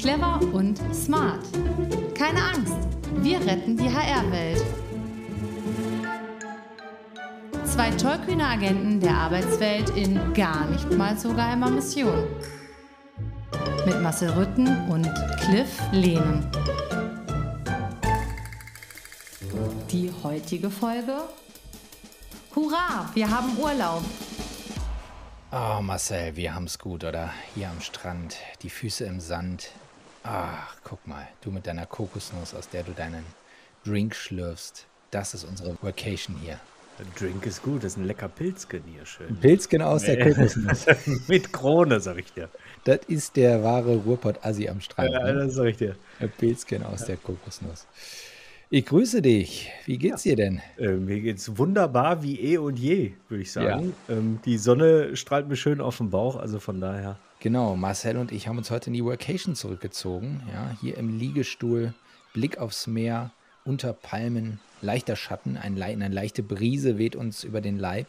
Clever und smart. Keine Angst, wir retten die HR-Welt. Zwei tollkühne Agenten der Arbeitswelt in gar nicht mal so geheimer Mission. Mit Marcel Rütten und Cliff Lehnen. Die heutige Folge? Hurra, wir haben Urlaub. Oh, Marcel, wir haben's gut, oder? Hier am Strand, die Füße im Sand. Ach, guck mal, du mit deiner Kokosnuss, aus der du deinen Drink schlürfst. Das ist unsere Vacation hier. Der Drink ist gut, das ist ein lecker Pilzken hier schön. Pilzken aus der Kokosnuss. mit Krone, sag ich dir. Das ist der wahre Ruhrpott-Assi am Strand. Ja, ne? das sag ich dir. Pilzken aus der Kokosnuss. Ich grüße dich. Wie geht's dir denn? Äh, mir geht's wunderbar wie eh und je, würde ich sagen. Ähm, die Sonne strahlt mir schön auf den Bauch, also von daher. Genau, Marcel und ich haben uns heute in die Workation zurückgezogen. Ja, hier im Liegestuhl, Blick aufs Meer, unter Palmen, leichter Schatten, ein, eine leichte Brise weht uns über den Leib.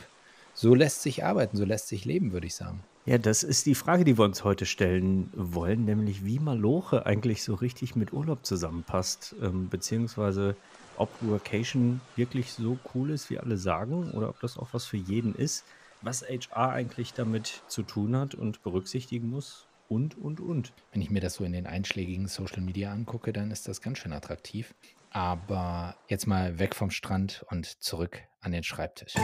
So lässt sich arbeiten, so lässt sich leben, würde ich sagen. Ja, das ist die Frage, die wir uns heute stellen wollen, nämlich wie Maloche eigentlich so richtig mit Urlaub zusammenpasst, ähm, beziehungsweise ob Workation wirklich so cool ist, wie alle sagen, oder ob das auch was für jeden ist, was HR eigentlich damit zu tun hat und berücksichtigen muss und, und, und. Wenn ich mir das so in den einschlägigen Social Media angucke, dann ist das ganz schön attraktiv. Aber jetzt mal weg vom Strand und zurück an den Schreibtisch.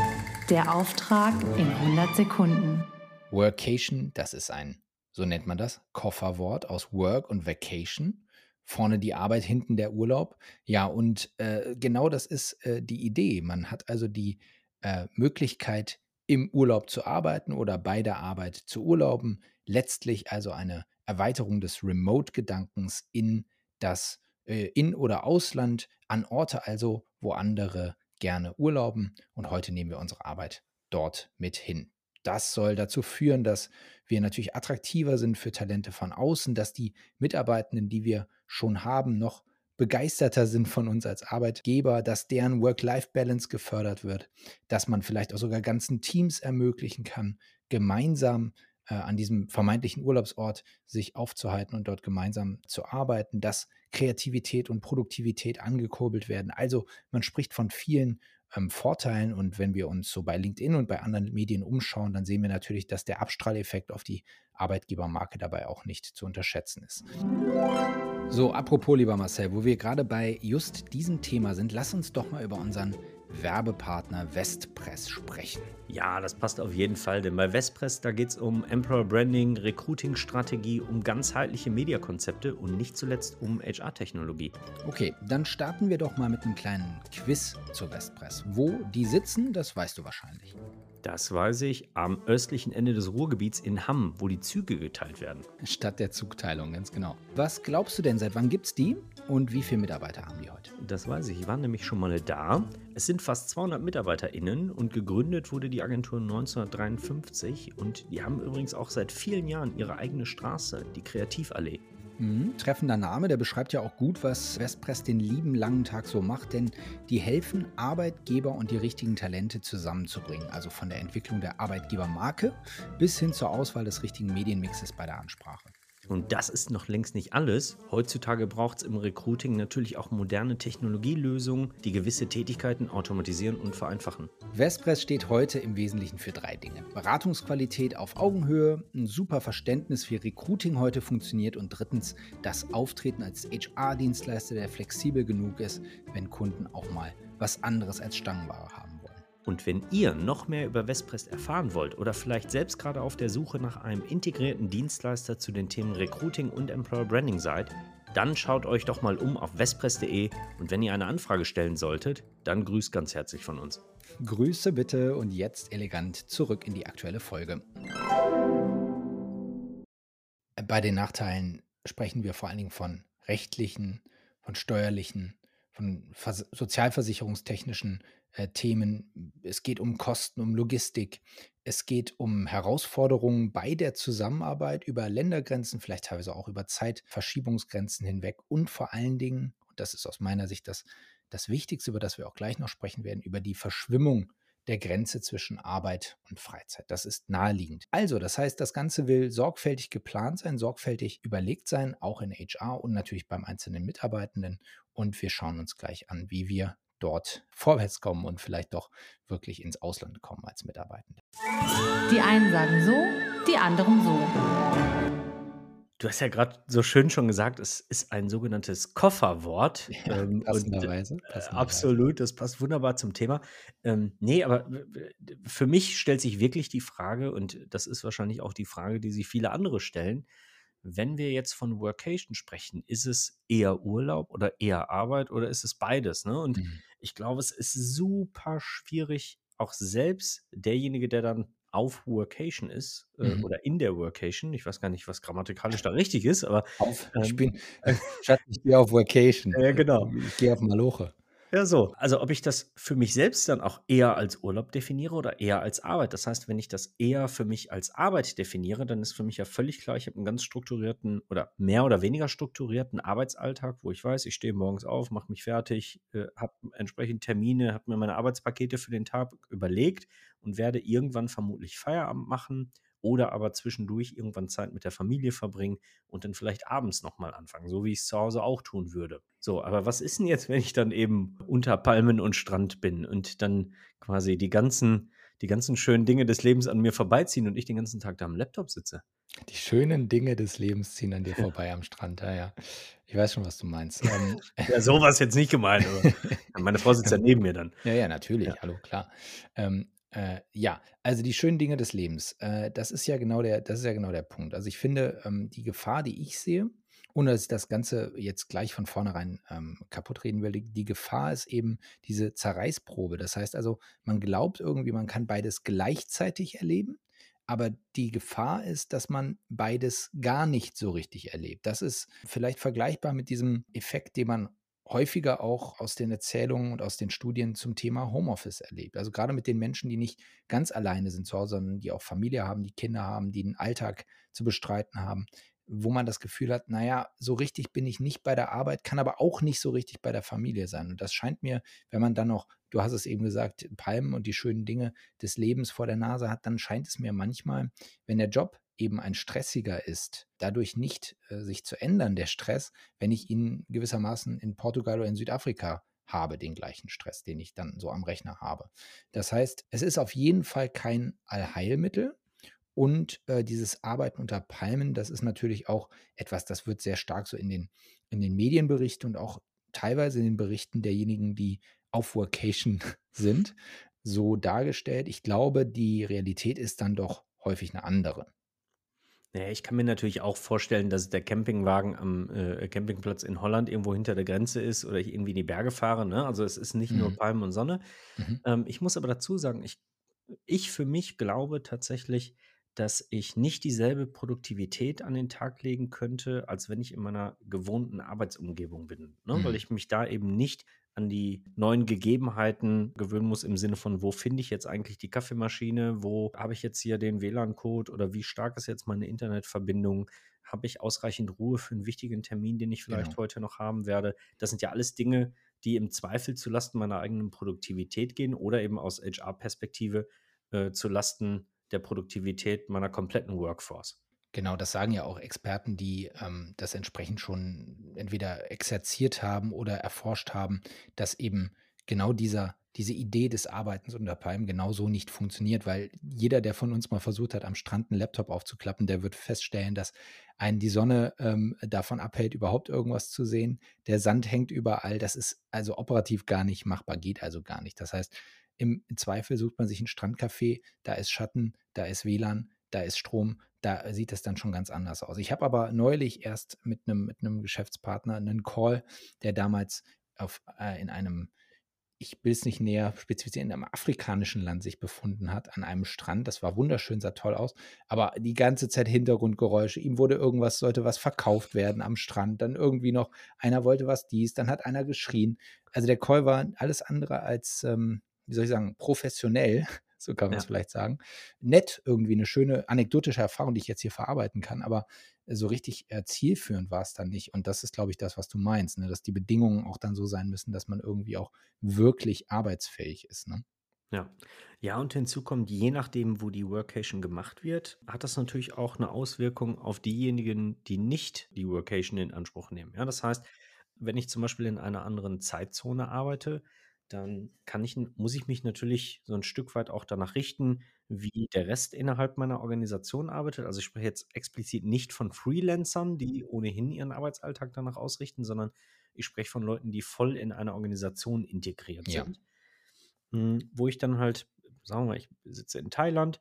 Der Auftrag in 100 Sekunden. Workation, das ist ein, so nennt man das, Kofferwort aus Work und Vacation. Vorne die Arbeit, hinten der Urlaub. Ja, und äh, genau das ist äh, die Idee. Man hat also die äh, Möglichkeit, im Urlaub zu arbeiten oder bei der Arbeit zu urlauben. Letztlich also eine Erweiterung des Remote-Gedankens in das äh, In- oder Ausland, an Orte also, wo andere gerne urlauben. Und heute nehmen wir unsere Arbeit dort mit hin. Das soll dazu führen, dass wir natürlich attraktiver sind für Talente von außen, dass die Mitarbeitenden, die wir schon haben, noch begeisterter sind von uns als Arbeitgeber, dass deren Work-Life-Balance gefördert wird, dass man vielleicht auch sogar ganzen Teams ermöglichen kann, gemeinsam äh, an diesem vermeintlichen Urlaubsort sich aufzuhalten und dort gemeinsam zu arbeiten, dass Kreativität und Produktivität angekurbelt werden. Also man spricht von vielen ähm, Vorteilen und wenn wir uns so bei LinkedIn und bei anderen Medien umschauen, dann sehen wir natürlich, dass der Abstrahleffekt auf die Arbeitgebermarke dabei auch nicht zu unterschätzen ist. So, apropos, lieber Marcel, wo wir gerade bei just diesem Thema sind, lass uns doch mal über unseren Werbepartner Westpress sprechen. Ja, das passt auf jeden Fall, denn bei Westpress, da geht es um Employer Branding, Recruiting-Strategie, um ganzheitliche Mediakonzepte und nicht zuletzt um HR-Technologie. Okay, dann starten wir doch mal mit einem kleinen Quiz zur Westpress. Wo die sitzen, das weißt du wahrscheinlich. Das weiß ich, am östlichen Ende des Ruhrgebiets in Hamm, wo die Züge geteilt werden. Statt der Zugteilung, ganz genau. Was glaubst du denn, seit wann gibt's die und wie viele Mitarbeiter haben die heute? Das weiß ich, ich war nämlich schon mal da. Es sind fast 200 MitarbeiterInnen und gegründet wurde die Agentur 1953 und die haben übrigens auch seit vielen Jahren ihre eigene Straße, die Kreativallee. Mhm, treffender Name, der beschreibt ja auch gut, was Westpress den lieben langen Tag so macht, denn die helfen, Arbeitgeber und die richtigen Talente zusammenzubringen. Also von der Entwicklung der Arbeitgebermarke bis hin zur Auswahl des richtigen Medienmixes bei der Ansprache. Und das ist noch längst nicht alles. Heutzutage braucht es im Recruiting natürlich auch moderne Technologielösungen, die gewisse Tätigkeiten automatisieren und vereinfachen. Vestpress steht heute im Wesentlichen für drei Dinge. Beratungsqualität auf Augenhöhe, ein super Verständnis, wie Recruiting heute funktioniert und drittens das Auftreten als HR-Dienstleister, der flexibel genug ist, wenn Kunden auch mal was anderes als Stangenware haben. Und wenn ihr noch mehr über Westpress erfahren wollt oder vielleicht selbst gerade auf der Suche nach einem integrierten Dienstleister zu den Themen Recruiting und Employer Branding seid, dann schaut euch doch mal um auf westpress.de und wenn ihr eine Anfrage stellen solltet, dann grüßt ganz herzlich von uns. Grüße bitte und jetzt elegant zurück in die aktuelle Folge. Bei den Nachteilen sprechen wir vor allen Dingen von rechtlichen, von steuerlichen, von vers sozialversicherungstechnischen äh, Themen. Es geht um Kosten, um Logistik. Es geht um Herausforderungen bei der Zusammenarbeit über Ländergrenzen, vielleicht teilweise auch über Zeitverschiebungsgrenzen hinweg und vor allen Dingen, und das ist aus meiner Sicht das, das Wichtigste, über das wir auch gleich noch sprechen werden, über die Verschwimmung der Grenze zwischen Arbeit und Freizeit. Das ist naheliegend. Also, das heißt, das Ganze will sorgfältig geplant sein, sorgfältig überlegt sein, auch in HR und natürlich beim einzelnen Mitarbeitenden. Und wir schauen uns gleich an, wie wir dort vorwärts kommen und vielleicht doch wirklich ins Ausland kommen als Mitarbeitende. Die einen sagen so, die anderen so. Du hast ja gerade so schön schon gesagt, es ist ein sogenanntes Kofferwort. Ja, ähm, passenderweise, und, äh, passenderweise. absolut, das passt wunderbar zum Thema. Ähm, nee, aber für mich stellt sich wirklich die Frage, und das ist wahrscheinlich auch die Frage, die sich viele andere stellen, wenn wir jetzt von Workation sprechen, ist es eher Urlaub oder eher Arbeit oder ist es beides? Ne? Und Mhm. Ich glaube, es ist super schwierig, auch selbst derjenige, der dann auf Workation ist äh, Mhm. oder in der Workation, ich weiß gar nicht, was grammatikalisch da richtig ist, aber Auf, ich ähm, bin, Schatz, ich gehe auf Vacation. ja, genau. Ich gehe auf Maloche. Ja, so. Also, ob ich das für mich selbst dann auch eher als Urlaub definiere oder eher als Arbeit. Das heißt, wenn ich das eher für mich als Arbeit definiere, dann ist für mich ja völlig klar, ich habe einen ganz strukturierten oder mehr oder weniger strukturierten Arbeitsalltag, wo ich weiß, ich stehe morgens auf, mache mich fertig, äh, habe entsprechend Termine, habe mir meine Arbeitspakete für den Tag überlegt und werde irgendwann vermutlich Feierabend machen oder aber zwischendurch irgendwann Zeit mit der Familie verbringen und dann vielleicht abends nochmal anfangen, so wie ich es zu Hause auch tun würde. So, aber was ist denn jetzt, wenn ich dann eben unter Palmen und Strand bin und dann quasi die ganzen, die ganzen schönen Dinge des Lebens an mir vorbeiziehen und ich den ganzen Tag da am Laptop sitze? Die schönen Dinge des Lebens ziehen an dir vorbei am Strand. Ja, ja. Ich weiß schon, was du meinst. Ähm, Ja, sowas jetzt nicht gemeint, aber meine Frau sitzt ja neben mir dann. ja, ja, natürlich. Ja. Hallo, klar. Ähm, äh, ja, also die schönen Dinge des Lebens. Äh, das ist ja genau der, das ist ja genau der Punkt. Also ich finde, ähm, die Gefahr, die ich sehe, ohne dass ich das Ganze jetzt gleich von vornherein ähm, kaputt reden will, die, die Gefahr ist eben diese Zerreißprobe. Das heißt also, man glaubt irgendwie, man kann beides gleichzeitig erleben. Aber die Gefahr ist, dass man beides gar nicht so richtig erlebt. Das ist vielleicht vergleichbar mit diesem Effekt, den man häufiger auch aus den Erzählungen und aus den Studien zum Thema Homeoffice erlebt. Also gerade mit den Menschen, die nicht ganz alleine sind zu Hause, sondern die auch Familie haben, die Kinder haben, die einen Alltag zu bestreiten haben, wo man das Gefühl hat, naja, so richtig bin ich nicht bei der Arbeit, kann aber auch nicht so richtig bei der Familie sein. Und das scheint mir, wenn man dann noch, du hast es eben gesagt, Palmen und die schönen Dinge des Lebens vor der Nase hat, dann scheint es mir manchmal, wenn der Job eben ein stressiger ist, dadurch nicht äh, sich zu ändern, der Stress, wenn ich ihn gewissermaßen in Portugal oder in Südafrika habe, den gleichen Stress, den ich dann so am Rechner habe. Das heißt, es ist auf jeden Fall kein Allheilmittel. Und äh, dieses Arbeiten unter Palmen, das ist natürlich auch etwas, das wird sehr stark so in den, in den Medienberichten und auch teilweise in den Berichten derjenigen, die auf Workation sind, so dargestellt. Ich glaube, die Realität ist dann doch häufig eine andere. Naja, ich kann mir natürlich auch vorstellen, dass der Campingwagen am äh, Campingplatz in Holland irgendwo hinter der Grenze ist oder ich irgendwie in die Berge fahre. Ne? Also es ist nicht nur Mhm. Palmen und Sonne. Mhm. Ähm, ich muss aber dazu sagen, ich, ich für mich glaube tatsächlich, dass ich nicht dieselbe Produktivität an den Tag legen könnte, als wenn ich in meiner gewohnten Arbeitsumgebung bin. Ne? Weil Mhm. ich mich da eben nicht an die neuen Gegebenheiten gewöhnen muss im Sinne von, wo finde ich jetzt eigentlich die Kaffeemaschine, wo habe ich jetzt hier den WLAN-Code oder wie stark ist jetzt meine Internetverbindung, habe ich ausreichend Ruhe für einen wichtigen Termin, den ich vielleicht Genau. heute noch haben werde. Das sind ja alles Dinge, die im Zweifel zu Lasten meiner eigenen Produktivität gehen oder eben aus HR-Perspektive äh, zu Lasten der Produktivität meiner kompletten Workforce. Genau, das sagen ja auch Experten, die ähm, das entsprechend schon entweder exerziert haben oder erforscht haben, dass eben genau dieser, diese Idee des Arbeitens unter Palmen genau so nicht funktioniert, weil jeder, der von uns mal versucht hat, am Strand einen Laptop aufzuklappen, der wird feststellen, dass einen die Sonne ähm, davon abhält, überhaupt irgendwas zu sehen. Der Sand hängt überall. Das ist also operativ gar nicht machbar, geht also gar nicht. Das heißt, im Zweifel sucht man sich ein Strandcafé, da ist Schatten, da ist WLAN, da ist Strom, da sieht es dann schon ganz anders aus. Ich habe aber neulich erst mit einem mit Geschäftspartner einen Call, der damals auf, äh, in einem, ich will es nicht näher spezifizieren, in einem afrikanischen Land sich befunden hat, an einem Strand. Das war wunderschön, sah toll aus, aber die ganze Zeit Hintergrundgeräusche. Ihm wurde irgendwas, sollte was verkauft werden am Strand. Dann irgendwie noch, einer wollte was dies, dann hat einer geschrien. Also der Call war alles andere als, ähm, wie soll ich sagen, professionell so kann man es Ja. vielleicht sagen. Nett, irgendwie eine schöne anekdotische Erfahrung, die ich jetzt hier verarbeiten kann, aber so richtig äh, zielführend war es dann nicht. Und das ist, glaube ich, das, was du meinst, ne? dass die Bedingungen auch dann so sein müssen, dass man irgendwie auch wirklich arbeitsfähig ist. Ne? Ja. Ja, und hinzu kommt, je nachdem, wo die Workation gemacht wird, hat das natürlich auch eine Auswirkung auf diejenigen, die nicht die Workation in Anspruch nehmen. Ja, das heißt, wenn ich zum Beispiel in einer anderen Zeitzone arbeite, dann kann ich, muss ich mich natürlich so ein Stück weit auch danach richten, wie der Rest innerhalb meiner Organisation arbeitet. Also ich spreche jetzt explizit nicht von Freelancern, die ohnehin ihren Arbeitsalltag danach ausrichten, sondern ich spreche von Leuten, die voll in einer Organisation integriert Ja. sind. Hm, wo ich dann halt, sagen wir mal, ich sitze in Thailand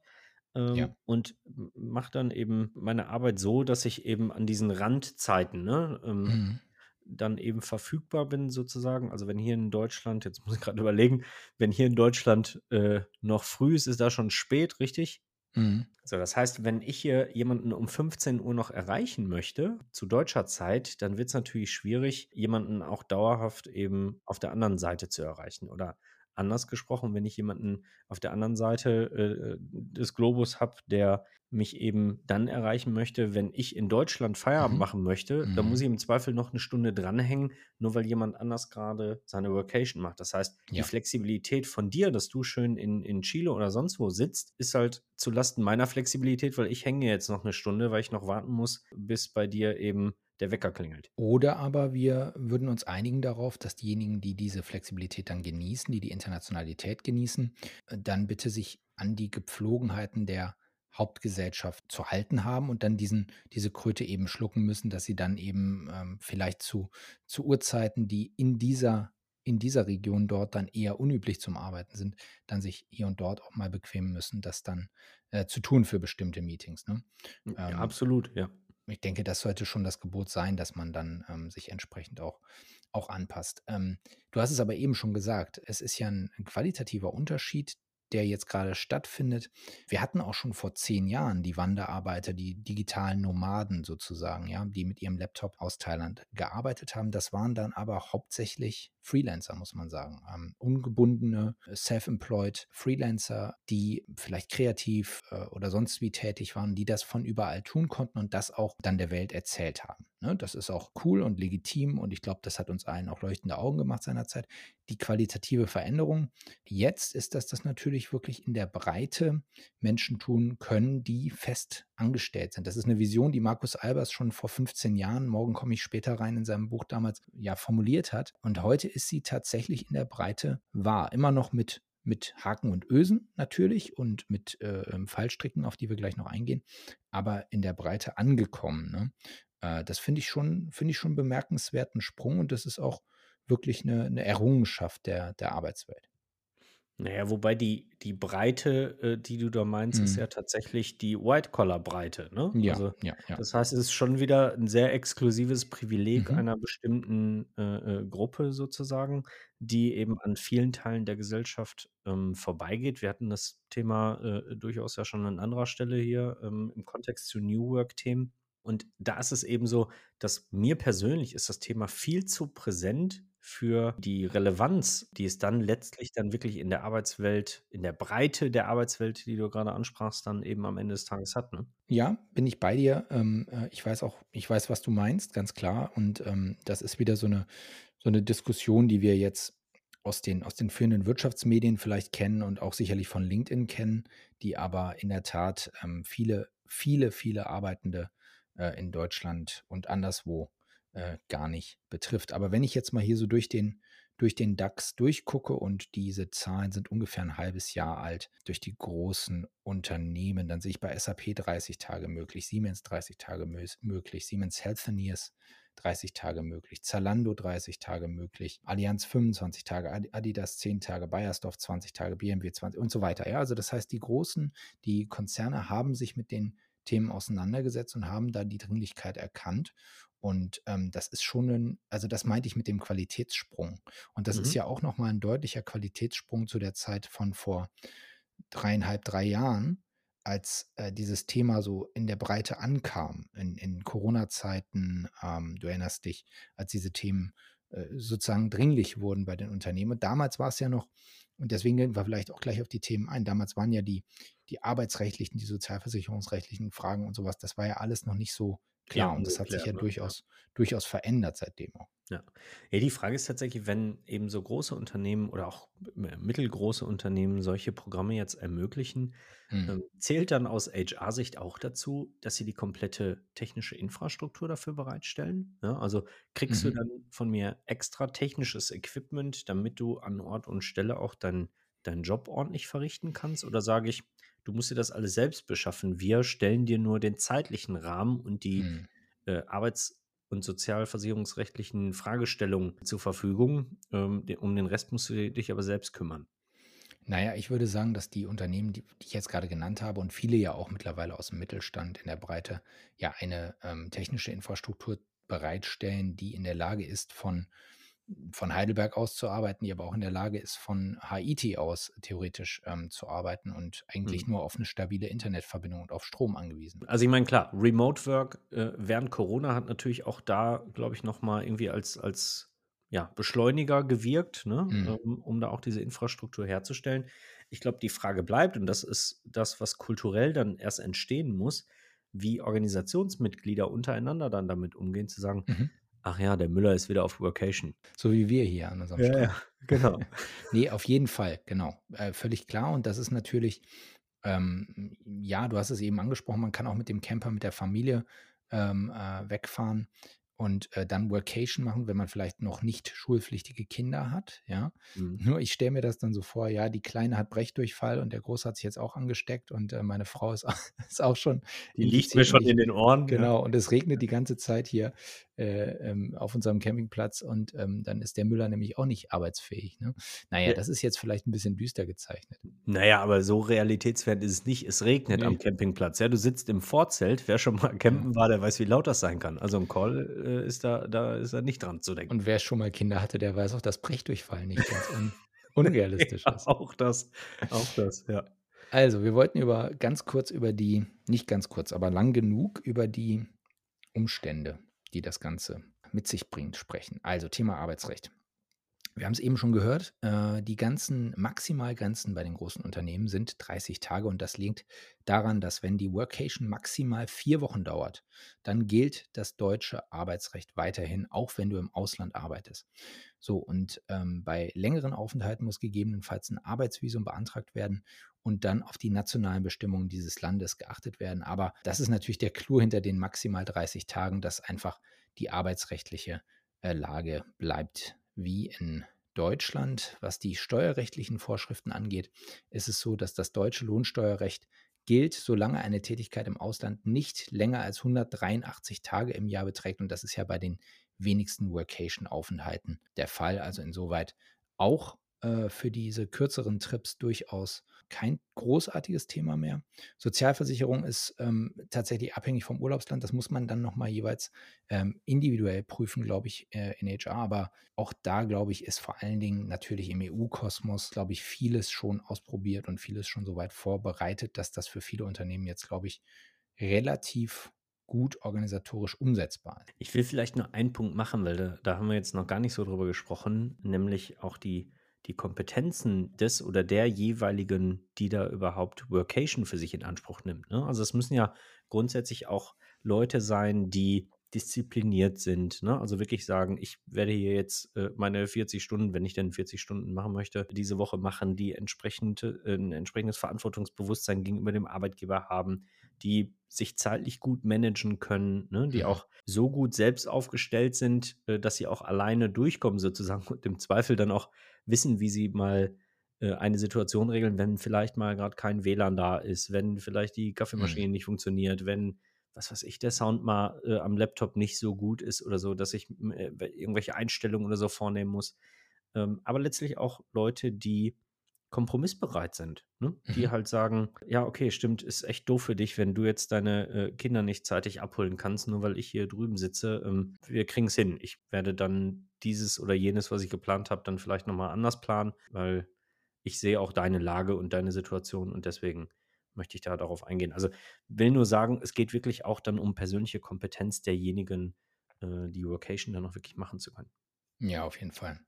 ähm, Ja. und mache dann eben meine Arbeit so, dass ich eben an diesen Randzeiten, ne, ähm, Mhm. Dann eben verfügbar bin sozusagen. Also wenn hier in Deutschland, jetzt muss ich gerade überlegen, wenn hier in Deutschland äh, noch früh ist, ist da schon spät, richtig? Mhm. So, das heißt, wenn ich hier jemanden um 15 Uhr noch erreichen möchte, zu deutscher Zeit, dann wird es natürlich schwierig, jemanden auch dauerhaft eben auf der anderen Seite zu erreichen. Oder anders gesprochen, wenn ich jemanden auf der anderen Seite äh, des Globus habe, der mich eben dann erreichen möchte, wenn ich in Deutschland Feierabend Mhm. machen möchte, dann muss Mhm. ich im Zweifel noch eine Stunde dranhängen, nur weil jemand anders gerade seine Workation macht. Das heißt, die Ja. Flexibilität von dir, dass du schön in, in Chile oder sonst wo sitzt, ist halt zu Lasten meiner Flexibilität, weil ich hänge jetzt noch eine Stunde, weil ich noch warten muss, bis bei dir eben der Wecker klingelt. Oder aber wir würden uns einigen darauf, dass diejenigen, die diese Flexibilität dann genießen, die die Internationalität genießen, äh, dann bitte sich an die Gepflogenheiten der Hauptgesellschaft zu halten haben und dann diesen, diese Kröte eben schlucken müssen, dass sie dann eben ähm, vielleicht zu, zu Uhrzeiten, die in dieser, in dieser Region dort dann eher unüblich zum Arbeiten sind, dann sich hier und dort auch mal bequemen müssen, das dann äh, zu tun für bestimmte Meetings. Ne? Ja, Ähm, absolut, ja. Ich denke, das sollte schon das Gebot sein, dass man dann ähm, sich entsprechend auch, auch anpasst. Ähm, du hast es aber eben schon gesagt, es ist ja ein, ein qualitativer Unterschied, der jetzt gerade stattfindet. Wir hatten auch schon vor zehn Jahren die Wanderarbeiter, die digitalen Nomaden sozusagen, ja, die mit ihrem Laptop aus Thailand gearbeitet haben. Das waren dann aber hauptsächlich Freelancer, muss man sagen. Ähm, ungebundene, self-employed Freelancer, die vielleicht kreativ äh, oder sonst wie tätig waren, die das von überall tun konnten und das auch dann der Welt erzählt haben. Ne? Das ist auch cool und legitim und ich glaube, das hat uns allen auch leuchtende Augen gemacht seinerzeit. Die qualitative Veränderung jetzt ist, dass das natürlich wirklich in der Breite Menschen tun können, die fest angestellt sind. Das ist eine Vision, die Markus Albers schon vor 15 Jahren, morgen komme ich später rein, in seinem Buch damals ja formuliert hat. Und heute ist sie tatsächlich in der Breite wahr. Immer noch mit, mit Haken und Ösen natürlich und mit äh, ähm, Fallstricken, auf die wir gleich noch eingehen, aber in der Breite angekommen. Ne? Äh, das finde ich schon, finde ich schon einen bemerkenswerten Sprung und das ist auch wirklich eine, eine Errungenschaft der, der Arbeitswelt. Naja, wobei die, die Breite, äh, die du da meinst, ist Mhm. ja tatsächlich die White-Collar-Breite, ne? Ja, Also ja, ja. das heißt, es ist schon wieder ein sehr exklusives Privileg Mhm. einer bestimmten äh, äh, Gruppe sozusagen, die eben an vielen Teilen der Gesellschaft ähm, vorbeigeht. Wir hatten das Thema äh, durchaus ja schon an anderer Stelle hier ähm, im Kontext zu New Work-Themen. Und da ist es eben so, dass mir persönlich ist das Thema viel zu präsent für die Relevanz, die es dann letztlich dann wirklich in der Arbeitswelt, in der Breite der Arbeitswelt, die du gerade ansprachst, dann eben am Ende des Tages hat. Ne? Ja, bin ich bei dir. Ähm, äh, ich weiß auch, ich weiß, was du meinst, ganz klar. Und ähm, das ist wieder so eine, so eine Diskussion, die wir jetzt aus den, aus den führenden Wirtschaftsmedien vielleicht kennen und auch sicherlich von LinkedIn kennen, die aber in der Tat ähm, viele, viele, viele Arbeitende äh, in Deutschland und anderswo äh, gar nicht betrifft. Aber wenn ich jetzt mal hier so durch den, durch den DAX durchgucke und diese Zahlen sind ungefähr ein halbes Jahr alt, durch die großen Unternehmen, dann sehe ich bei SAP 30 Tage möglich, Siemens 30 Tage mö- möglich, Siemens Healthineers 30 Tage möglich, Zalando 30 Tage möglich, Allianz 25 Tage, Adi- Adidas 10 Tage, Bayersdorf 20 Tage, BMW 20 und so weiter. Ja, also das heißt, die großen, die Konzerne haben sich mit den Themen auseinandergesetzt und haben da die Dringlichkeit erkannt. Und ähm, das ist schon ein, also das meinte ich mit dem Qualitätssprung. Und das ist Mhm. ja auch nochmal ein deutlicher Qualitätssprung zu der Zeit von vor dreieinhalb, drei Jahren, als äh, dieses Thema so in der Breite ankam, in, in Corona-Zeiten, ähm, du erinnerst dich, als diese Themen äh, sozusagen dringlich wurden bei den Unternehmen. Und damals war es ja noch, und deswegen gehen wir vielleicht auch gleich auf die Themen ein, damals waren ja die, die arbeitsrechtlichen, die sozialversicherungsrechtlichen Fragen und sowas, das war ja alles noch nicht so klar. Ja, und das hat sich ja ne? durchaus, durchaus verändert seitdem auch. Ja. ja, die Frage ist tatsächlich, wenn eben so große Unternehmen oder auch mittelgroße Unternehmen solche Programme jetzt ermöglichen, mhm. ähm, zählt dann aus HR-Sicht auch dazu, dass sie die komplette technische Infrastruktur dafür bereitstellen? Ja, also kriegst mhm. du dann von mir extra technisches Equipment, damit du an Ort und Stelle auch deinen deinen Job ordentlich verrichten kannst? Oder sage ich, du musst dir das alles selbst beschaffen, wir stellen dir nur den zeitlichen Rahmen und die mhm. äh, Arbeits- und sozialversicherungsrechtlichen Fragestellungen zur Verfügung. Ähm, um den Rest musst du dich aber selbst kümmern. Naja, ich würde sagen, dass die Unternehmen, die, die ich jetzt gerade genannt habe und viele ja auch mittlerweile aus dem Mittelstand in der Breite, ja eine ähm, technische Infrastruktur bereitstellen, die in der Lage ist, von von Heidelberg aus zu arbeiten, die aber auch in der Lage ist, von Haiti aus theoretisch ähm, zu arbeiten und eigentlich mhm. nur auf eine stabile Internetverbindung und auf Strom angewiesen. Also ich meine, klar, Remote Work äh, während Corona hat natürlich auch da, glaube ich, nochmal irgendwie als, als ja, Beschleuniger gewirkt, ne? Mhm. ähm, um da auch diese Infrastruktur herzustellen. Ich glaube, die Frage bleibt, und das ist das, was kulturell dann erst entstehen muss, wie Organisationsmitglieder untereinander dann damit umgehen, zu sagen, mhm. Ach ja, der Müller ist wieder auf Workation. So wie wir hier an unserem ja, Strand. Ja, genau. nee, auf jeden Fall, genau. Äh, völlig klar. Und das ist natürlich, ähm, ja, du hast es eben angesprochen, man kann auch mit dem Camper, mit der Familie ähm, äh, wegfahren und äh, dann Workation machen, wenn man vielleicht noch nicht schulpflichtige Kinder hat, ja. Mhm. Nur ich stelle mir das dann so vor, ja, die Kleine hat Brechdurchfall und der Große hat sich jetzt auch angesteckt und äh, meine Frau ist, ist auch schon. Die liegt mir schon in den Ohren. Genau, ja. und es regnet die ganze Zeit hier äh, ähm, auf unserem Campingplatz und ähm, dann ist der Müller nämlich auch nicht arbeitsfähig. Ne? Naja, ja. das ist jetzt vielleicht ein bisschen düster gezeichnet. Naja, aber so realitätsfern ist es nicht. Es regnet nee. am Campingplatz. Ja, du sitzt im Vorzelt. Wer schon mal campen war, der weiß, wie laut das sein kann. Also ein Call äh, ist da, da ist da nicht dran zu denken. Und wer schon mal Kinder hatte, der weiß auch, dass Brechdurchfall nicht ganz un unrealistisch ja, ist. Auch das, auch das, ja. Also, wir wollten über ganz kurz über die, nicht ganz kurz, aber lang genug über die Umstände die das Ganze mit sich bringt, sprechen. Also Thema Arbeitsrecht. Wir haben es eben schon gehört, äh, die ganzen Maximalgrenzen bei den großen Unternehmen sind 30 Tage und das liegt daran, dass wenn die Workation maximal vier Wochen dauert, dann gilt das deutsche Arbeitsrecht weiterhin, auch wenn du im Ausland arbeitest. So, und ähm, bei längeren Aufenthalten muss gegebenenfalls ein Arbeitsvisum beantragt werden und dann auf die nationalen Bestimmungen dieses Landes geachtet werden. Aber das ist natürlich der Clou hinter den maximal 30 Tagen, dass einfach die arbeitsrechtliche äh, Lage bleibt wie in Deutschland. Was die steuerrechtlichen Vorschriften angeht, ist es so, dass das deutsche Lohnsteuerrecht gilt, solange eine Tätigkeit im Ausland nicht länger als 183 Tage im Jahr beträgt. Und das ist ja bei den wenigsten Workation-Aufenthalten der Fall. Also insoweit auch äh, für diese kürzeren Trips durchaus kein großartiges Thema mehr. Sozialversicherung ist ähm, tatsächlich abhängig vom Urlaubsland. Das muss man dann nochmal jeweils ähm, individuell prüfen, glaube ich, äh, in HR. Aber auch da, glaube ich, ist vor allen Dingen natürlich im EU-Kosmos, glaube ich, vieles schon ausprobiert und vieles schon so weit vorbereitet, dass das für viele Unternehmen jetzt, glaube ich, relativ gut organisatorisch umsetzbar ist. Ich will vielleicht nur einen Punkt machen, weil da, da haben wir jetzt noch gar nicht so drüber gesprochen, nämlich auch die die Kompetenzen des oder der jeweiligen, die da überhaupt Workation für sich in Anspruch nimmt. Ne? Also es müssen ja grundsätzlich auch Leute sein, die diszipliniert sind. Ne? Also wirklich sagen, ich werde hier jetzt äh, meine 40 Stunden, wenn ich denn 40 Stunden machen möchte, diese Woche machen, die entsprechend, äh, ein entsprechendes Verantwortungsbewusstsein gegenüber dem Arbeitgeber haben, die sich zeitlich gut managen können, ne? die ja. auch so gut selbst aufgestellt sind, äh, dass sie auch alleine durchkommen sozusagen und im Zweifel dann auch wissen, wie sie mal äh, eine Situation regeln, wenn vielleicht mal gerade kein WLAN da ist, wenn vielleicht die Kaffeemaschine mhm. nicht funktioniert, wenn was weiß ich, der Sound mal äh, am Laptop nicht so gut ist oder so, dass ich äh, irgendwelche Einstellungen oder so vornehmen muss. Ähm, aber letztlich auch Leute, die kompromissbereit sind, ne? die mhm. halt sagen, ja, okay, stimmt, ist echt doof für dich, wenn du jetzt deine äh, Kinder nicht zeitig abholen kannst, nur weil ich hier drüben sitze. Ähm, wir kriegen es hin. Ich werde dann dieses oder jenes, was ich geplant habe, dann vielleicht nochmal anders planen, weil ich sehe auch deine Lage und deine Situation und deswegen möchte ich da darauf eingehen. Also will nur sagen, es geht wirklich auch dann um persönliche Kompetenz derjenigen, äh, die Vocation dann auch wirklich machen zu können. Ja, auf jeden Fall.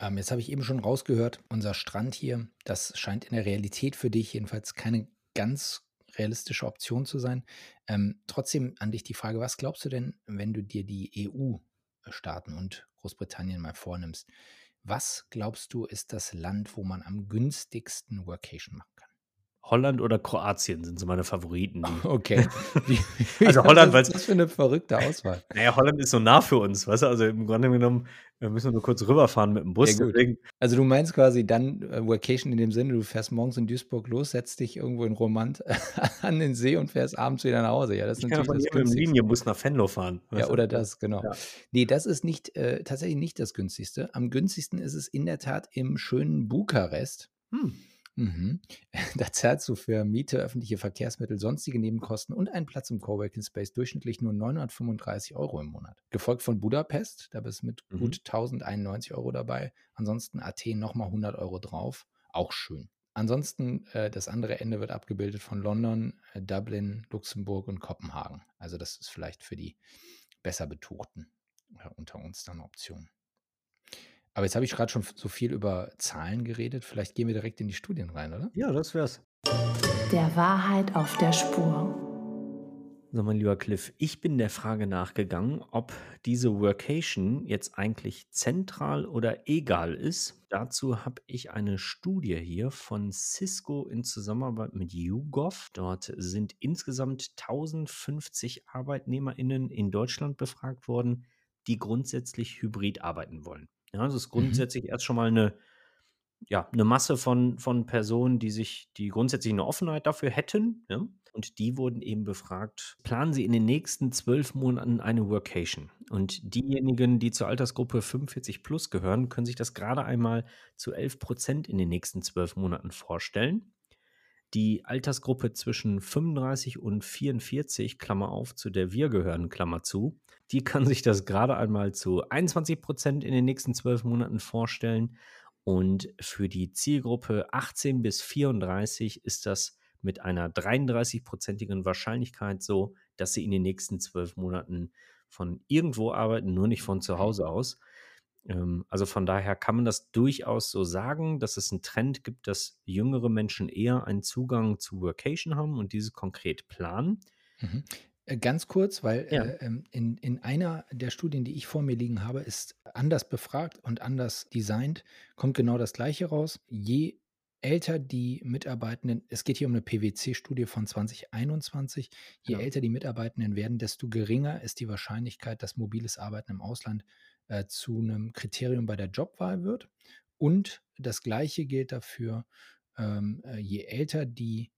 Ähm, jetzt habe ich eben schon rausgehört, unser Strand hier, das scheint in der Realität für dich jedenfalls keine ganz realistische Option zu sein. Ähm, trotzdem an dich die Frage, was glaubst du denn, wenn du dir die EU-Staaten und Großbritannien mal vornimmst? Was glaubst du, ist das Land, wo man am günstigsten Workation machen kann? Holland oder Kroatien sind so meine Favoriten. Okay. Also Holland, weil Was ist das für eine verrückte Auswahl? Naja, Holland ist so nah für uns, weißt du? Also im Grunde genommen müssen wir nur kurz rüberfahren mit dem Bus. Ja. Also du meinst quasi dann äh, Vacation in dem Sinne, du fährst morgens in Duisburg los, setzt dich irgendwo in Romant an den See und fährst abends wieder nach Hause. Ja, das ist ich natürlich kann das von mit dem Linienbus nach Venlo fahren. Ja, oder das, genau. Ja. Nee, das ist nicht, äh, tatsächlich nicht das günstigste. Am günstigsten ist es in der Tat im schönen Bukarest. Hm. Mhm. Da zahlst du für Miete, öffentliche Verkehrsmittel, sonstige Nebenkosten und einen Platz im Coworking Space durchschnittlich nur 935 Euro im Monat. Gefolgt von Budapest, da bist du mit Mhm. gut 1091 Euro dabei. Ansonsten Athen nochmal 100 Euro drauf. Auch schön. Ansonsten äh, das andere Ende wird abgebildet von London, äh, Dublin, Luxemburg und Kopenhagen. Also das ist vielleicht für die besser betuchten äh, unter uns dann eine Option. Aber jetzt habe ich gerade schon so viel über Zahlen geredet. Vielleicht gehen wir direkt in die Studien rein, oder? Ja, das wär's. Der Wahrheit auf der Spur. So, mein lieber Cliff, ich bin der Frage nachgegangen, ob diese Workation jetzt eigentlich zentral oder egal ist. Dazu habe ich eine Studie hier von Cisco in Zusammenarbeit mit YouGov. Dort sind insgesamt 1050 ArbeitnehmerInnen in Deutschland befragt worden, die grundsätzlich hybrid arbeiten wollen. Ja, das ist Mhm. grundsätzlich erst schon mal eine ja, eine Masse von, von Personen, die sich, die grundsätzlich eine Offenheit dafür hätten, ja? Und die wurden eben befragt, planen sie in den nächsten zwölf Monaten eine Workation? Und diejenigen, die zur Altersgruppe 45 plus gehören, können sich das gerade einmal zu 11 Prozent in den nächsten zwölf Monaten vorstellen. Die Altersgruppe zwischen 35 und 44, Klammer auf, zu der wir gehören, Klammer zu, die kann sich das gerade einmal zu 21 Prozent in den nächsten zwölf Monaten vorstellen. Und für die Zielgruppe 18 bis 34 ist das mit einer 33-prozentigen Wahrscheinlichkeit so, dass sie in den nächsten zwölf Monaten von irgendwo arbeiten, nur nicht von zu Hause aus. Ähm, Also von daher kann man das durchaus so sagen, dass es einen Trend gibt, dass jüngere Menschen eher einen Zugang zu Workation haben und diese konkret planen. Mhm. Äh, Ganz kurz, weil Ja. äh, ähm, in, in einer der Studien, die ich vor mir liegen habe, ist anders befragt und anders designt, kommt genau das Gleiche raus. Je älter die Mitarbeitenden, es geht hier um eine PwC-Studie von 2021, je Ja. älter die Mitarbeitenden werden, desto geringer ist die Wahrscheinlichkeit, dass mobiles Arbeiten im Ausland äh, zu einem Kriterium bei der Jobwahl wird. Und das Gleiche gilt dafür, ähm, äh, je älter die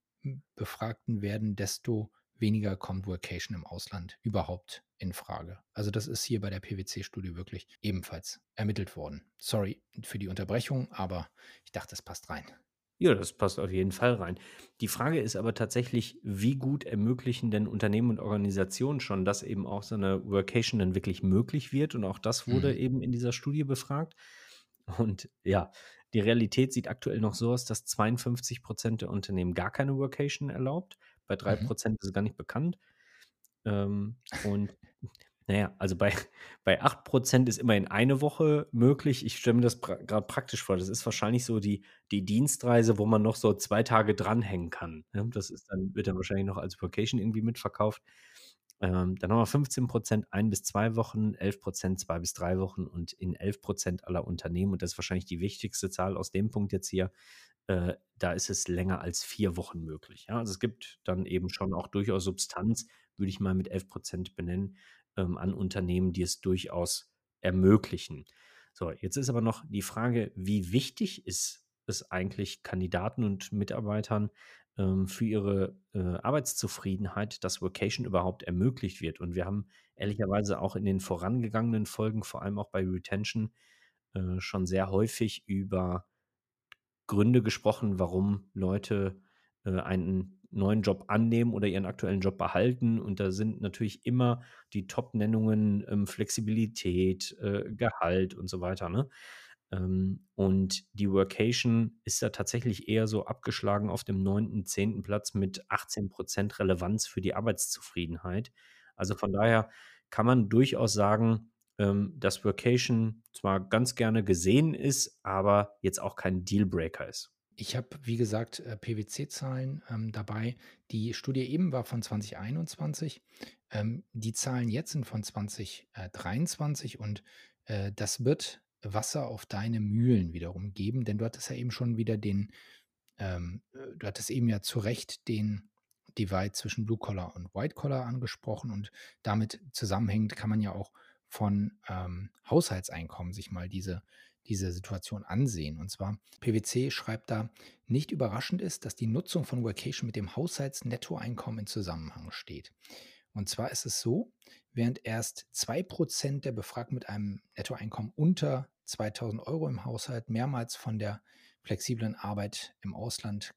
Befragten werden, desto weniger kommt Workation im Ausland überhaupt in Frage. Also das ist hier bei der PwC-Studie wirklich ebenfalls ermittelt worden. Sorry für die Unterbrechung, aber ich dachte, es passt rein. Ja, das passt auf jeden Fall rein. Die Frage ist aber tatsächlich, wie gut ermöglichen denn Unternehmen und Organisationen schon, dass eben auch so eine Workation dann wirklich möglich wird? Und auch das wurde Mhm. eben in dieser Studie befragt. Und ja, die Realität sieht aktuell noch so aus, dass 52 Prozent der Unternehmen gar keine Workation erlaubt. Bei drei Mhm. Prozent ist es gar nicht bekannt. Ähm, und naja, also bei, bei 8% ist immerhin eine Woche möglich. Ich stelle mir das pra gerade praktisch vor. Das ist wahrscheinlich so die, die Dienstreise, wo man noch so zwei Tage dranhängen kann. Ja, das ist dann, wird dann wahrscheinlich noch als Vacation irgendwie mitverkauft. Ähm, dann haben wir 15% ein bis zwei Wochen, 11% zwei bis drei Wochen und in 11% aller Unternehmen, und das ist wahrscheinlich die wichtigste Zahl aus dem Punkt jetzt hier, äh, da ist es länger als vier Wochen möglich. Ja? Also es gibt dann eben schon auch durchaus Substanz, würde ich mal mit 11% benennen, ähm, an Unternehmen, die es durchaus ermöglichen. So, jetzt ist aber noch die Frage, wie wichtig ist es eigentlich Kandidaten und Mitarbeitern ähm, für ihre äh, Arbeitszufriedenheit, dass Vocation überhaupt ermöglicht wird. Und wir haben ehrlicherweise auch in den vorangegangenen Folgen, vor allem auch bei Retention, äh, schon sehr häufig über Gründe gesprochen, warum Leute äh, einen neuen Job annehmen oder ihren aktuellen Job behalten. Und da sind natürlich immer die Top-Nennungen ähm, Flexibilität, äh, Gehalt und so weiter. Ne? Ähm, und die Workation ist da tatsächlich eher so abgeschlagen auf dem neunten, zehnten Platz mit 18% Relevanz für die Arbeitszufriedenheit. Also von daher kann man durchaus sagen, ähm, dass Workation zwar ganz gerne gesehen ist, aber jetzt auch kein Dealbreaker ist. Ich habe, wie gesagt, äh, PwC-Zahlen ähm, dabei. Die Studie eben war von 2021. Ähm, die Zahlen jetzt sind von 2023 und äh, das wird Wasser auf deine Mühlen wiederum geben, denn du hattest ja eben schon wieder den, ähm, äh, du hattest eben ja zu Recht den Divide zwischen Blue Collar und White Collar angesprochen und damit zusammenhängend kann man ja auch von ähm, Haushaltseinkommen sich mal diese diese Situation ansehen. Und zwar, PwC schreibt da, nicht überraschend ist, dass die Nutzung von Workation mit dem Haushaltsnettoeinkommen in Zusammenhang steht. Und zwar ist es so, während erst 2% der Befragten mit einem Nettoeinkommen unter 2000 Euro im Haushalt mehrmals von der flexiblen Arbeit im Ausland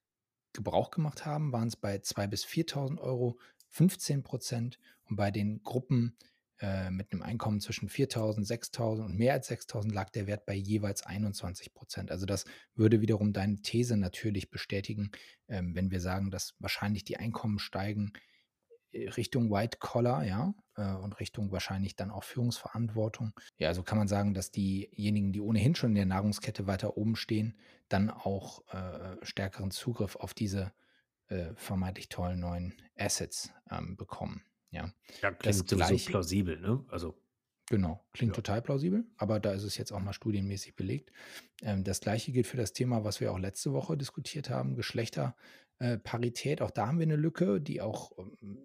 Gebrauch gemacht haben, waren es bei 2.000 bis 4.000 Euro 15 Prozent und bei den Gruppen äh, mit einem Einkommen zwischen 4.000, 6.000 und mehr als 6.000 lag der Wert bei jeweils 21 Prozent. Also das würde wiederum deine These natürlich bestätigen, ähm, wenn wir sagen, dass wahrscheinlich die Einkommen steigen äh, Richtung White Collar, ja, äh, und Richtung wahrscheinlich dann auch Führungsverantwortung. Ja, also kann man sagen, dass diejenigen, die ohnehin schon in der Nahrungskette weiter oben stehen, dann auch äh, stärkeren Zugriff auf diese äh, vermeintlich tollen neuen Assets ähm, bekommen. Ja, ja klingt das gleiche, plausibel, ne? Also Genau, klingt ja. total plausibel, aber da ist es jetzt auch mal studienmäßig belegt. Ähm, das gleiche gilt für das Thema, was wir auch letzte Woche diskutiert haben, Geschlechterparität. Auch da haben wir eine Lücke, die auch ähm,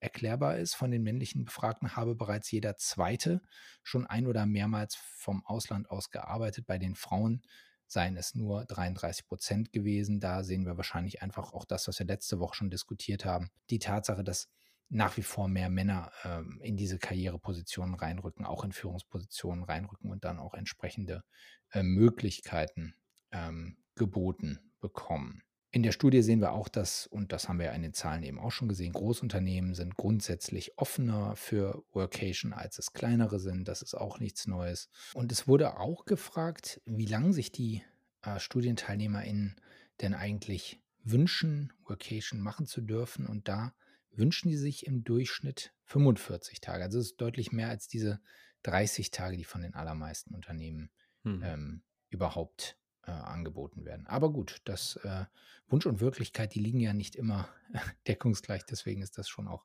erklärbar ist. Von den männlichen Befragten habe bereits jeder Zweite schon ein oder mehrmals vom Ausland aus gearbeitet. Bei den Frauen seien es nur 33 Prozent gewesen. Da sehen wir wahrscheinlich einfach auch das, was wir letzte Woche schon diskutiert haben. Die Tatsache, dass nach wie vor mehr Männer ähm, in diese Karrierepositionen reinrücken, auch in Führungspositionen reinrücken und dann auch entsprechende äh, Möglichkeiten ähm, geboten bekommen. In der Studie sehen wir auch, dass, und das haben wir ja in den Zahlen eben auch schon gesehen, Großunternehmen sind grundsätzlich offener für Workation, als es kleinere sind. Das ist auch nichts Neues. Und es wurde auch gefragt, wie lange sich die äh, StudienteilnehmerInnen denn eigentlich wünschen, Workation machen zu dürfen. Und da wünschen die sich im Durchschnitt 45 Tage. Also es ist deutlich mehr als diese 30 Tage, die von den allermeisten Unternehmen hm. ähm, überhaupt äh, angeboten werden. Aber gut, das äh, Wunsch und Wirklichkeit, die liegen ja nicht immer deckungsgleich, deswegen ist das schon auch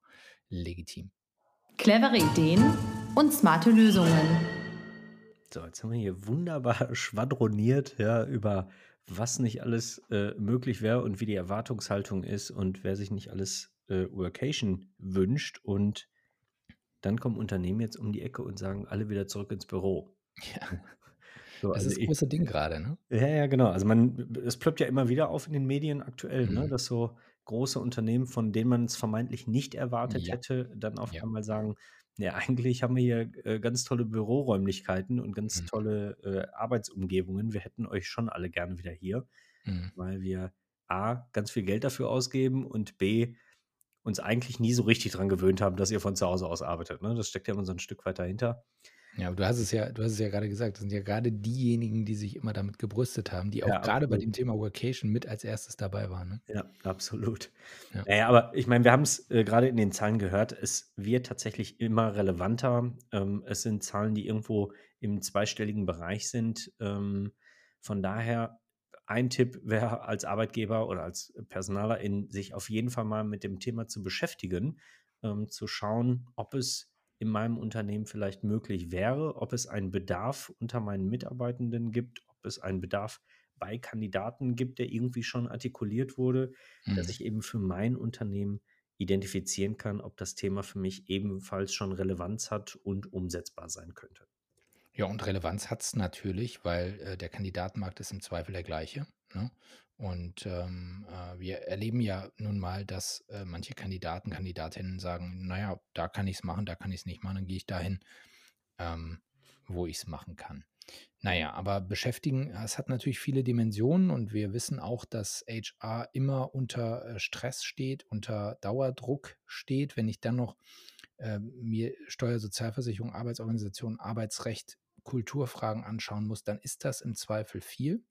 legitim. Clevere Ideen und smarte Lösungen. So, jetzt haben wir hier wunderbar schwadroniert ja, über was nicht alles äh, möglich wäre und wie die Erwartungshaltung ist und wer sich nicht alles äh, Workation wünscht und dann kommen Unternehmen jetzt um die Ecke und sagen, alle wieder zurück ins Büro. Ja. So, das also ist das große Ding gerade, ne? Ja, ja, genau. Also man, es ploppt ja immer wieder auf in den Medien aktuell, ne, mhm. ne, dass so große Unternehmen, von denen man es vermeintlich nicht erwartet ja. hätte, dann auf ja. einmal sagen, ja, eigentlich haben wir hier äh, ganz tolle Büroräumlichkeiten und ganz mhm. tolle äh, Arbeitsumgebungen. Wir hätten euch schon alle gerne wieder hier, mhm. weil wir A, ganz viel Geld dafür ausgeben und B, uns eigentlich nie so richtig dran gewöhnt haben, dass ihr von zu Hause aus arbeitet. Ne? Das steckt ja immer so ein Stück weit dahinter. Ja, aber du hast es ja, du hast es ja gerade gesagt, das sind ja gerade diejenigen, die sich immer damit gebrüstet haben, die auch ja, gerade bei dem Thema Workation mit als erstes dabei waren. Ne? Ja, absolut. Ja. Naja, aber ich meine, wir haben es äh, gerade in den Zahlen gehört, es wird tatsächlich immer relevanter. Ähm, es sind Zahlen, die irgendwo im zweistelligen Bereich sind. Ähm, von daher ein Tipp wäre als Arbeitgeber oder als Personaler in sich auf jeden Fall mal mit dem Thema zu beschäftigen, ähm, zu schauen, ob es in meinem Unternehmen vielleicht möglich wäre, ob es einen Bedarf unter meinen Mitarbeitenden gibt, ob es einen Bedarf bei Kandidaten gibt, der irgendwie schon artikuliert wurde, mhm. dass ich eben für mein Unternehmen identifizieren kann, ob das Thema für mich ebenfalls schon Relevanz hat und umsetzbar sein könnte. Ja, und Relevanz hat es natürlich, weil äh, der Kandidatenmarkt ist im Zweifel der gleiche. Ne? Und ähm, äh, wir erleben ja nun mal, dass äh, manche Kandidaten, Kandidatinnen sagen, naja, da kann ich es machen, da kann ich es nicht machen, dann gehe ich dahin, ähm, wo ich es machen kann. Naja, aber beschäftigen, es hat natürlich viele Dimensionen und wir wissen auch, dass HR immer unter äh, Stress steht, unter Dauerdruck steht. Wenn ich dann noch äh, mir Steuer, Sozialversicherung, Arbeitsorganisation, Arbeitsrecht Kulturfragen anschauen muss, dann ist das im Zweifel viel.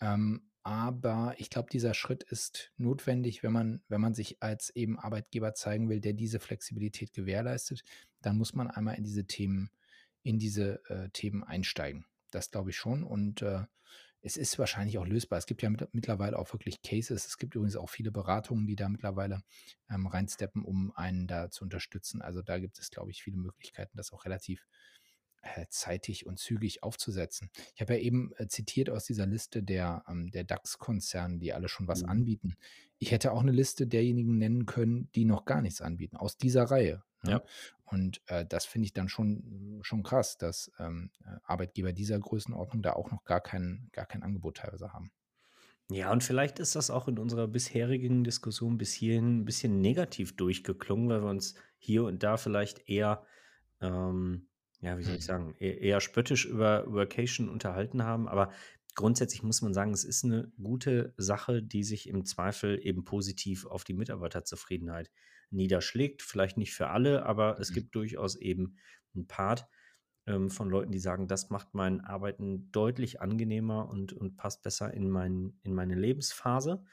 Ähm, aber ich glaube, dieser Schritt ist notwendig, wenn man, wenn man sich als eben Arbeitgeber zeigen will, der diese Flexibilität gewährleistet, dann muss man einmal in diese Themen, in diese äh, Themen einsteigen. Das glaube ich schon. Und äh, es ist wahrscheinlich auch lösbar. Es gibt ja mit, mittlerweile auch wirklich Cases. Es gibt übrigens auch viele Beratungen, die da mittlerweile ähm, reinsteppen, um einen da zu unterstützen. Also da gibt es, glaube ich, viele Möglichkeiten, das auch relativ zeitig und zügig aufzusetzen. Ich habe ja eben äh, zitiert aus dieser Liste der, ähm, der DAX-Konzerne, die alle schon was mhm. anbieten. Ich hätte auch eine Liste derjenigen nennen können, die noch gar nichts anbieten, aus dieser Reihe. Ne? Ja. Und äh, das finde ich dann schon, schon krass, dass ähm, äh, Arbeitgeber dieser Größenordnung da auch noch gar kein, gar kein Angebot teilweise haben. Ja, und vielleicht ist das auch in unserer bisherigen Diskussion bis hierhin ein bisschen negativ durchgeklungen, weil wir uns hier und da vielleicht eher ähm, ja, wie soll ich mhm. sagen, e eher spöttisch über Workation unterhalten haben. Aber grundsätzlich muss man sagen, es ist eine gute Sache, die sich im Zweifel eben positiv auf die Mitarbeiterzufriedenheit niederschlägt. Vielleicht nicht für alle, aber es mhm. gibt durchaus eben einen Part ähm, von Leuten, die sagen, das macht mein Arbeiten deutlich angenehmer und, und passt besser in, mein, in meine Lebensphase.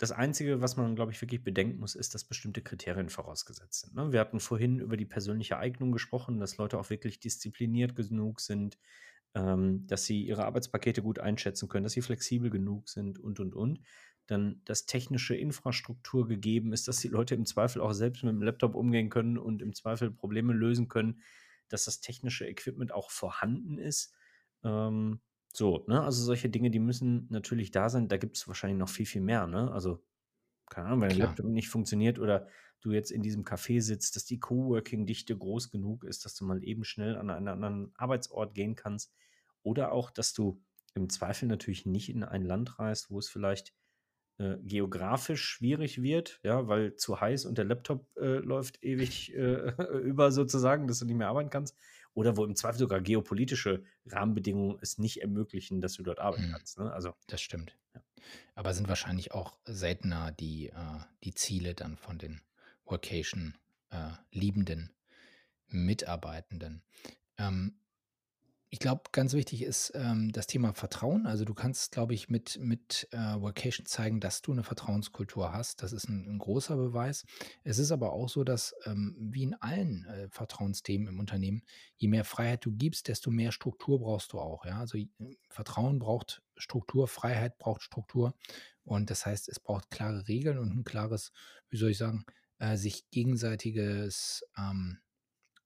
Das Einzige, was man, glaube ich, wirklich bedenken muss, ist, dass bestimmte Kriterien vorausgesetzt sind. Ne? Wir hatten vorhin über die persönliche Eignung gesprochen, dass Leute auch wirklich diszipliniert genug sind, ähm, dass sie ihre Arbeitspakete gut einschätzen können, dass sie flexibel genug sind und, und, und. Dann, dass technische Infrastruktur gegeben ist, dass die Leute im Zweifel auch selbst mit dem Laptop umgehen können und im Zweifel Probleme lösen können, dass das technische Equipment auch vorhanden ist. Ähm, so, ne? Also solche Dinge, die müssen natürlich da sein. Da gibt es wahrscheinlich noch viel, viel mehr, ne? Also, keine Ahnung, wenn der Laptop nicht funktioniert oder du jetzt in diesem Café sitzt, dass die Coworking-Dichte groß genug ist, dass du mal eben schnell an einen anderen Arbeitsort gehen kannst. Oder auch, dass du im Zweifel natürlich nicht in ein Land reist, wo es vielleicht äh, geografisch schwierig wird, ja, weil zu heiß und der Laptop äh, läuft ewig äh, über sozusagen, dass du nicht mehr arbeiten kannst oder wo im Zweifel sogar geopolitische Rahmenbedingungen es nicht ermöglichen, dass du dort arbeiten hm. kannst. Ne? Also, das stimmt. Ja. Aber sind wahrscheinlich auch seltener die, äh, die Ziele dann von den Workation-liebenden äh, Mitarbeitenden. Ähm, ich glaube, ganz wichtig ist ähm, das Thema Vertrauen. Also du kannst, glaube ich, mit, mit äh, Workation zeigen, dass du eine Vertrauenskultur hast. Das ist ein, ein großer Beweis. Es ist aber auch so, dass ähm, wie in allen äh, Vertrauensthemen im Unternehmen, je mehr Freiheit du gibst, desto mehr Struktur brauchst du auch. Ja? Also Vertrauen braucht Struktur, Freiheit braucht Struktur. Und das heißt, es braucht klare Regeln und ein klares, wie soll ich sagen, äh, sich gegenseitiges ähm,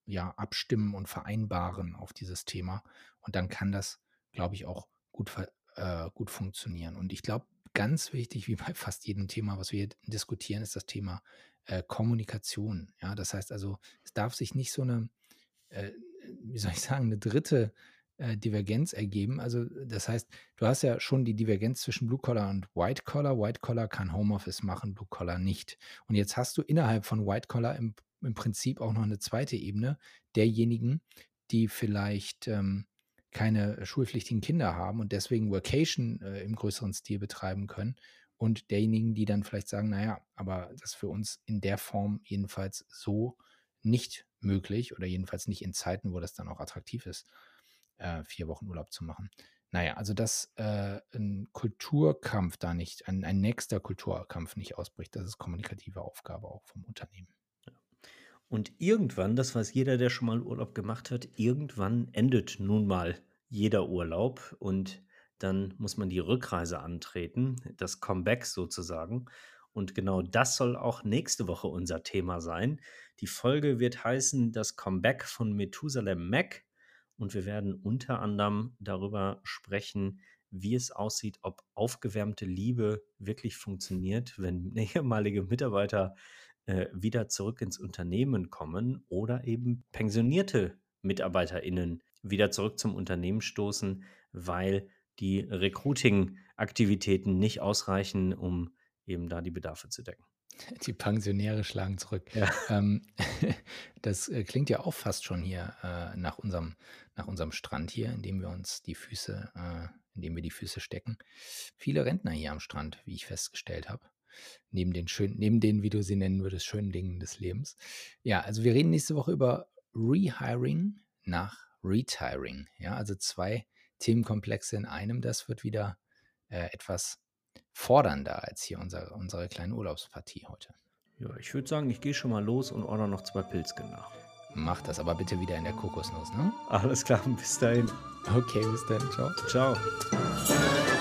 ja, abstimmen und vereinbaren auf dieses Thema. Und dann kann das, glaube ich, auch gut, äh, gut funktionieren. Und ich glaube, ganz wichtig, wie bei fast jedem Thema, was wir hier diskutieren, ist das Thema äh, Kommunikation. Ja, das heißt also, es darf sich nicht so eine, äh, wie soll ich sagen, eine dritte äh, Divergenz ergeben. Also das heißt, du hast ja schon die Divergenz zwischen Blue Collar und White Collar. White Collar kann Homeoffice machen, Blue Collar nicht. Und jetzt hast du innerhalb von White Collar im im Prinzip auch noch eine zweite Ebene derjenigen, die vielleicht ähm, keine schulpflichtigen Kinder haben und deswegen Workation äh, im größeren Stil betreiben können. Und derjenigen, die dann vielleicht sagen, naja, aber das ist für uns in der Form jedenfalls so nicht möglich oder jedenfalls nicht in Zeiten, wo das dann auch attraktiv ist, äh, vier Wochen Urlaub zu machen. Naja, also dass äh, ein Kulturkampf da nicht, ein, ein nächster Kulturkampf nicht ausbricht, das ist kommunikative Aufgabe auch vom Unternehmen. Und irgendwann, das weiß jeder, der schon mal Urlaub gemacht hat, irgendwann endet nun mal jeder Urlaub und dann muss man die Rückreise antreten, das Comeback sozusagen. Und genau das soll auch nächste Woche unser Thema sein. Die Folge wird heißen das Comeback von Methusalem Mac und wir werden unter anderem darüber sprechen, wie es aussieht, ob aufgewärmte Liebe wirklich funktioniert, wenn ehemalige Mitarbeiter äh, wieder zurück ins Unternehmen kommen oder eben pensionierte MitarbeiterInnen wieder zurück zum Unternehmen stoßen, weil die Recruiting-Aktivitäten nicht ausreichen, um eben da die Bedarfe zu decken. Die Pensionäre schlagen zurück. Ja. Ähm, das äh, klingt ja auch fast schon hier äh, nach, unserem, nach unserem Strand hier, in dem wir uns die Füße, äh, in dem wir die Füße stecken. Viele Rentner hier am Strand, wie ich festgestellt habe neben den schönen, neben den, wie du sie nennen würdest, schönen Dingen des Lebens. Ja, also wir reden nächste Woche über Rehiring nach Retiring. Ja, also zwei Themenkomplexe in einem. Das wird wieder äh, etwas fordernder als hier unser, unsere kleine Urlaubspartie heute. Ja, ich würde sagen, ich gehe schon mal los und ordere noch zwei Pilzken nach. Mach das aber bitte wieder in der Kokosnuss, ne? Alles klar, bis dahin. Okay, bis dann. Ciao. Ciao.